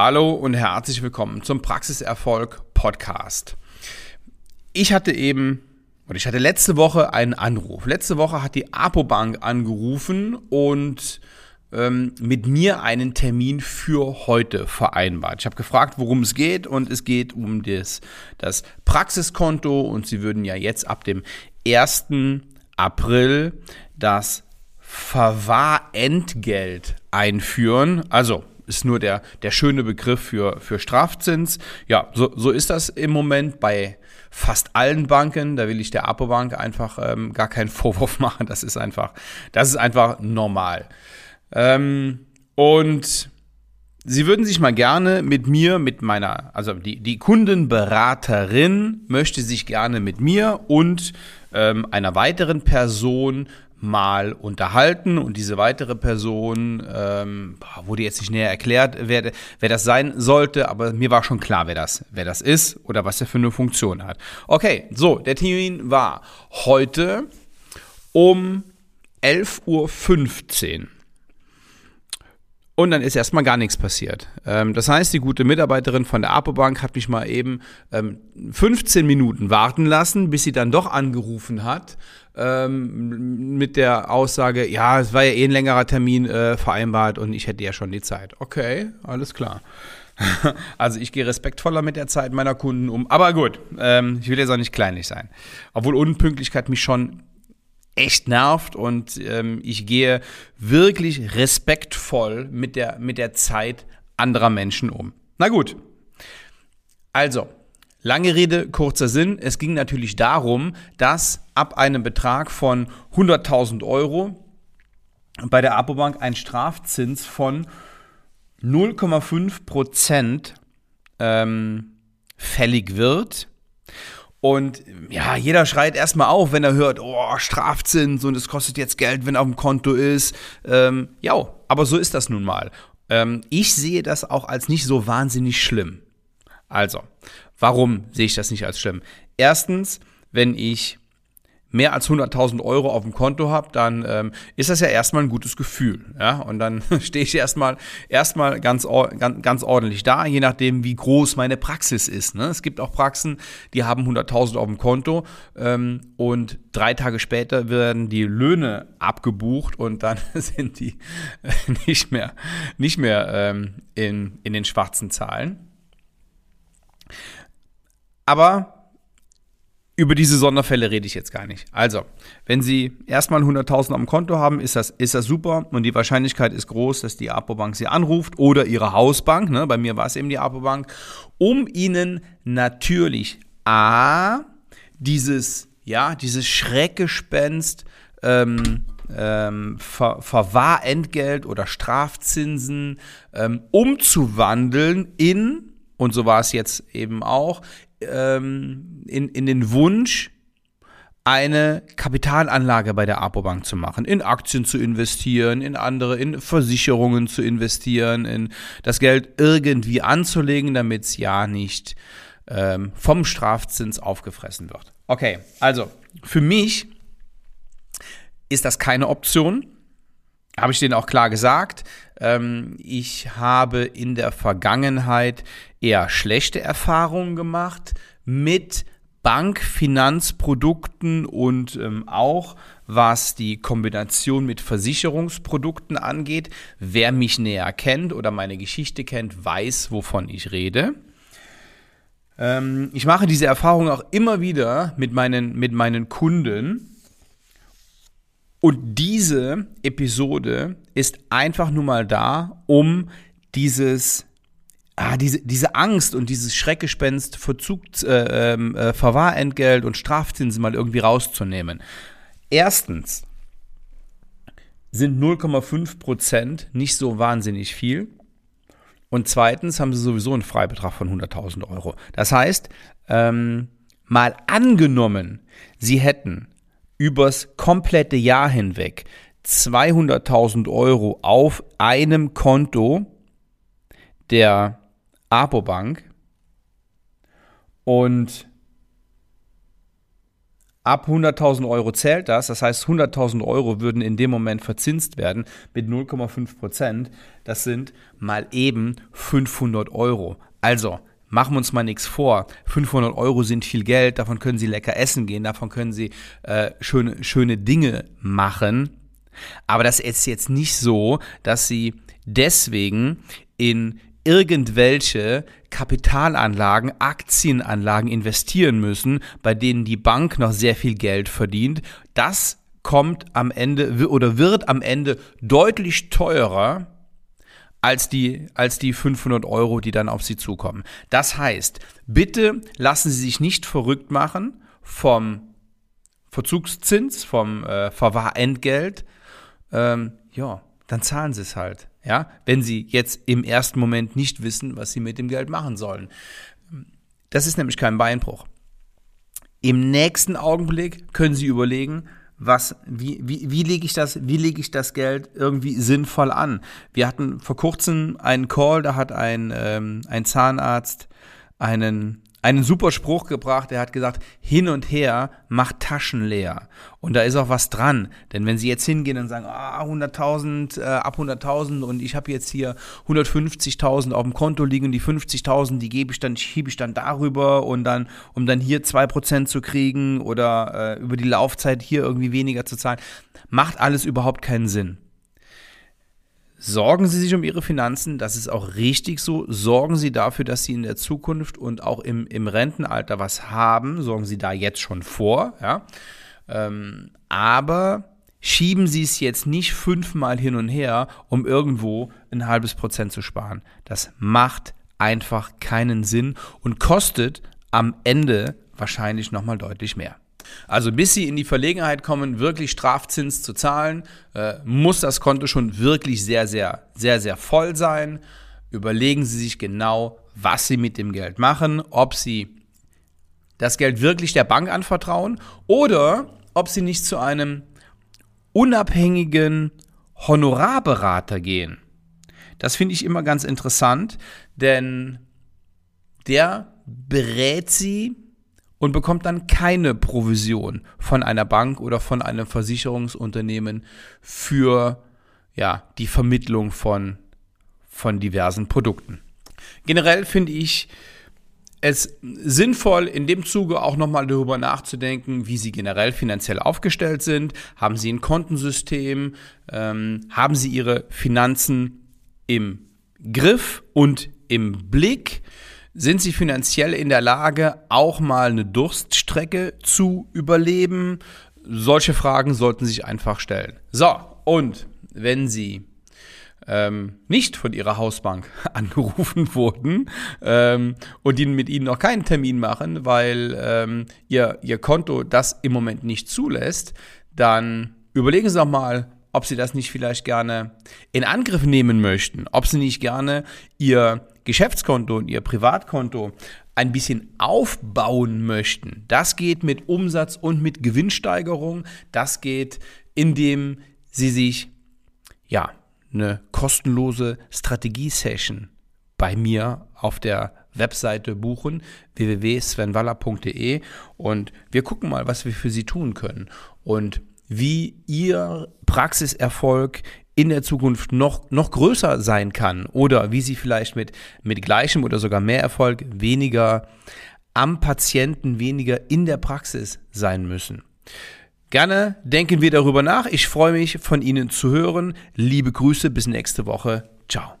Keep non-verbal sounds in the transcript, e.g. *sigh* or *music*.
Hallo und herzlich willkommen zum Praxiserfolg Podcast. Ich hatte eben, oder ich hatte letzte Woche einen Anruf. Letzte Woche hat die Apobank angerufen und ähm, mit mir einen Termin für heute vereinbart. Ich habe gefragt, worum es geht und es geht um das, das Praxiskonto und sie würden ja jetzt ab dem 1. April das Verwahrentgelt einführen. Also ist nur der, der schöne Begriff für, für Strafzins. Ja, so, so ist das im Moment bei fast allen Banken. Da will ich der Apobank einfach ähm, gar keinen *laughs* Vorwurf machen. Das ist einfach, das ist einfach normal. Ähm, und Sie würden sich mal gerne mit mir, mit meiner, also die, die Kundenberaterin möchte sich gerne mit mir und ähm, einer weiteren Person mal unterhalten und diese weitere Person ähm, wurde jetzt nicht näher erklärt, wer, wer das sein sollte, aber mir war schon klar, wer das, wer das ist oder was er für eine Funktion hat. Okay, so, der Termin war heute um 11.15 Uhr. Und dann ist erstmal gar nichts passiert. Ähm, das heißt, die gute Mitarbeiterin von der Apobank hat mich mal eben ähm, 15 Minuten warten lassen, bis sie dann doch angerufen hat ähm, mit der Aussage, ja, es war ja eh ein längerer Termin äh, vereinbart und ich hätte ja schon die Zeit. Okay, alles klar. *laughs* also ich gehe respektvoller mit der Zeit meiner Kunden um. Aber gut, ähm, ich will jetzt auch nicht kleinlich sein. Obwohl Unpünktlichkeit mich schon echt nervt und ähm, ich gehe wirklich respektvoll mit der, mit der Zeit anderer Menschen um. Na gut. Also, lange Rede, kurzer Sinn. Es ging natürlich darum, dass ab einem Betrag von 100.000 Euro bei der Apobank ein Strafzins von 0,5 Prozent ähm, fällig wird. Und ja, jeder schreit erstmal auf, wenn er hört, oh, Strafzins und es kostet jetzt Geld, wenn auf dem Konto ist. Ähm, ja, aber so ist das nun mal. Ähm, ich sehe das auch als nicht so wahnsinnig schlimm. Also, warum sehe ich das nicht als schlimm? Erstens, wenn ich mehr als 100.000 Euro auf dem Konto habe, dann ähm, ist das ja erstmal ein gutes Gefühl. Ja? Und dann *laughs* stehe ich erstmal erstmal ganz, ganz, ganz ordentlich da, je nachdem, wie groß meine Praxis ist. Ne? Es gibt auch Praxen, die haben 100.000 auf dem Konto ähm, und drei Tage später werden die Löhne abgebucht und dann *laughs* sind die äh, nicht mehr, nicht mehr ähm, in, in den schwarzen Zahlen. Aber über diese Sonderfälle rede ich jetzt gar nicht. Also, wenn Sie erstmal 100.000 am Konto haben, ist das, ist das super und die Wahrscheinlichkeit ist groß, dass die Apobank Sie anruft oder Ihre Hausbank, ne, bei mir war es eben die Apobank, um Ihnen natürlich A, dieses, ja, dieses Schreckgespenst, ähm, ähm, Ver Verwahrentgelt oder Strafzinsen ähm, umzuwandeln in, und so war es jetzt eben auch, ähm, in, in den Wunsch, eine Kapitalanlage bei der Apobank zu machen, in Aktien zu investieren, in andere, in Versicherungen zu investieren, in das Geld irgendwie anzulegen, damit es ja nicht ähm, vom Strafzins aufgefressen wird. Okay, also für mich ist das keine Option. Habe ich denen auch klar gesagt. Ähm, ich habe in der Vergangenheit eher schlechte Erfahrungen gemacht mit Bankfinanzprodukten und ähm, auch was die Kombination mit Versicherungsprodukten angeht. Wer mich näher kennt oder meine Geschichte kennt, weiß, wovon ich rede. Ähm, ich mache diese Erfahrung auch immer wieder mit meinen, mit meinen Kunden. Und diese Episode ist einfach nur mal da, um dieses ah, diese, diese Angst und dieses Schreckgespenst Verzugs, äh, ähm, äh, Verwahrentgelt und Strafzinsen mal irgendwie rauszunehmen. Erstens sind 0,5 Prozent nicht so wahnsinnig viel. Und zweitens haben sie sowieso einen Freibetrag von 100.000 Euro. Das heißt, ähm, mal angenommen, sie hätten übers komplette Jahr hinweg 200.000 Euro auf einem Konto der Apobank und Ab 100.000 Euro zählt das. Das heißt, 100.000 Euro würden in dem Moment verzinst werden mit 0,5 Prozent. Das sind mal eben 500 Euro. Also, machen wir uns mal nichts vor. 500 Euro sind viel Geld. Davon können Sie lecker essen gehen. Davon können Sie äh, schöne, schöne Dinge machen. Aber das ist jetzt nicht so, dass Sie deswegen in irgendwelche Kapitalanlagen, Aktienanlagen investieren müssen, bei denen die Bank noch sehr viel Geld verdient. Das kommt am Ende oder wird am Ende deutlich teurer als die, als die 500 Euro, die dann auf Sie zukommen. Das heißt, bitte lassen Sie sich nicht verrückt machen vom Verzugszins, vom äh, Verwahrentgelt. Ähm, ja, dann zahlen Sie es halt ja, wenn sie jetzt im ersten Moment nicht wissen, was sie mit dem Geld machen sollen. Das ist nämlich kein Beinbruch. Im nächsten Augenblick können Sie überlegen, was, wie, wie, wie lege ich das, wie lege ich das Geld irgendwie sinnvoll an? Wir hatten vor kurzem einen Call, da hat ein, ähm, ein Zahnarzt einen einen super Spruch gebracht. Er hat gesagt, hin und her macht Taschen leer. Und da ist auch was dran. Denn wenn Sie jetzt hingehen und sagen, ah, 100.000, äh, ab 100.000 und ich habe jetzt hier 150.000 auf dem Konto liegen, die 50.000, die gebe ich dann, schiebe ich dann darüber und dann, um dann hier 2% zu kriegen oder äh, über die Laufzeit hier irgendwie weniger zu zahlen, macht alles überhaupt keinen Sinn. Sorgen Sie sich um Ihre Finanzen, das ist auch richtig so. Sorgen Sie dafür, dass Sie in der Zukunft und auch im, im Rentenalter was haben. Sorgen Sie da jetzt schon vor. Ja? Ähm, aber schieben Sie es jetzt nicht fünfmal hin und her, um irgendwo ein halbes Prozent zu sparen. Das macht einfach keinen Sinn und kostet am Ende wahrscheinlich nochmal deutlich mehr. Also bis Sie in die Verlegenheit kommen, wirklich Strafzins zu zahlen, äh, muss das Konto schon wirklich sehr, sehr, sehr, sehr voll sein. Überlegen Sie sich genau, was Sie mit dem Geld machen, ob Sie das Geld wirklich der Bank anvertrauen oder ob Sie nicht zu einem unabhängigen Honorarberater gehen. Das finde ich immer ganz interessant, denn der berät Sie und bekommt dann keine Provision von einer Bank oder von einem Versicherungsunternehmen für ja, die Vermittlung von, von diversen Produkten. Generell finde ich es sinnvoll, in dem Zuge auch nochmal darüber nachzudenken, wie Sie generell finanziell aufgestellt sind. Haben Sie ein Kontensystem? Ähm, haben Sie Ihre Finanzen im Griff und im Blick? Sind sie finanziell in der Lage, auch mal eine Durststrecke zu überleben? Solche Fragen sollten sich einfach stellen. So, und wenn Sie ähm, nicht von Ihrer Hausbank *laughs* angerufen wurden ähm, und die mit Ihnen noch keinen Termin machen, weil ähm, ihr, ihr Konto das im Moment nicht zulässt, dann überlegen Sie doch mal, ob Sie das nicht vielleicht gerne in Angriff nehmen möchten, ob Sie nicht gerne Ihr Geschäftskonto und Ihr Privatkonto ein bisschen aufbauen möchten, das geht mit Umsatz und mit Gewinnsteigerung. Das geht, indem Sie sich ja eine kostenlose Strategie-Session bei mir auf der Webseite buchen, www.svenwaller.de und wir gucken mal, was wir für Sie tun können und wie Ihr Praxiserfolg in der Zukunft noch, noch größer sein kann oder wie sie vielleicht mit, mit gleichem oder sogar mehr Erfolg weniger am Patienten, weniger in der Praxis sein müssen. Gerne denken wir darüber nach. Ich freue mich, von Ihnen zu hören. Liebe Grüße, bis nächste Woche. Ciao.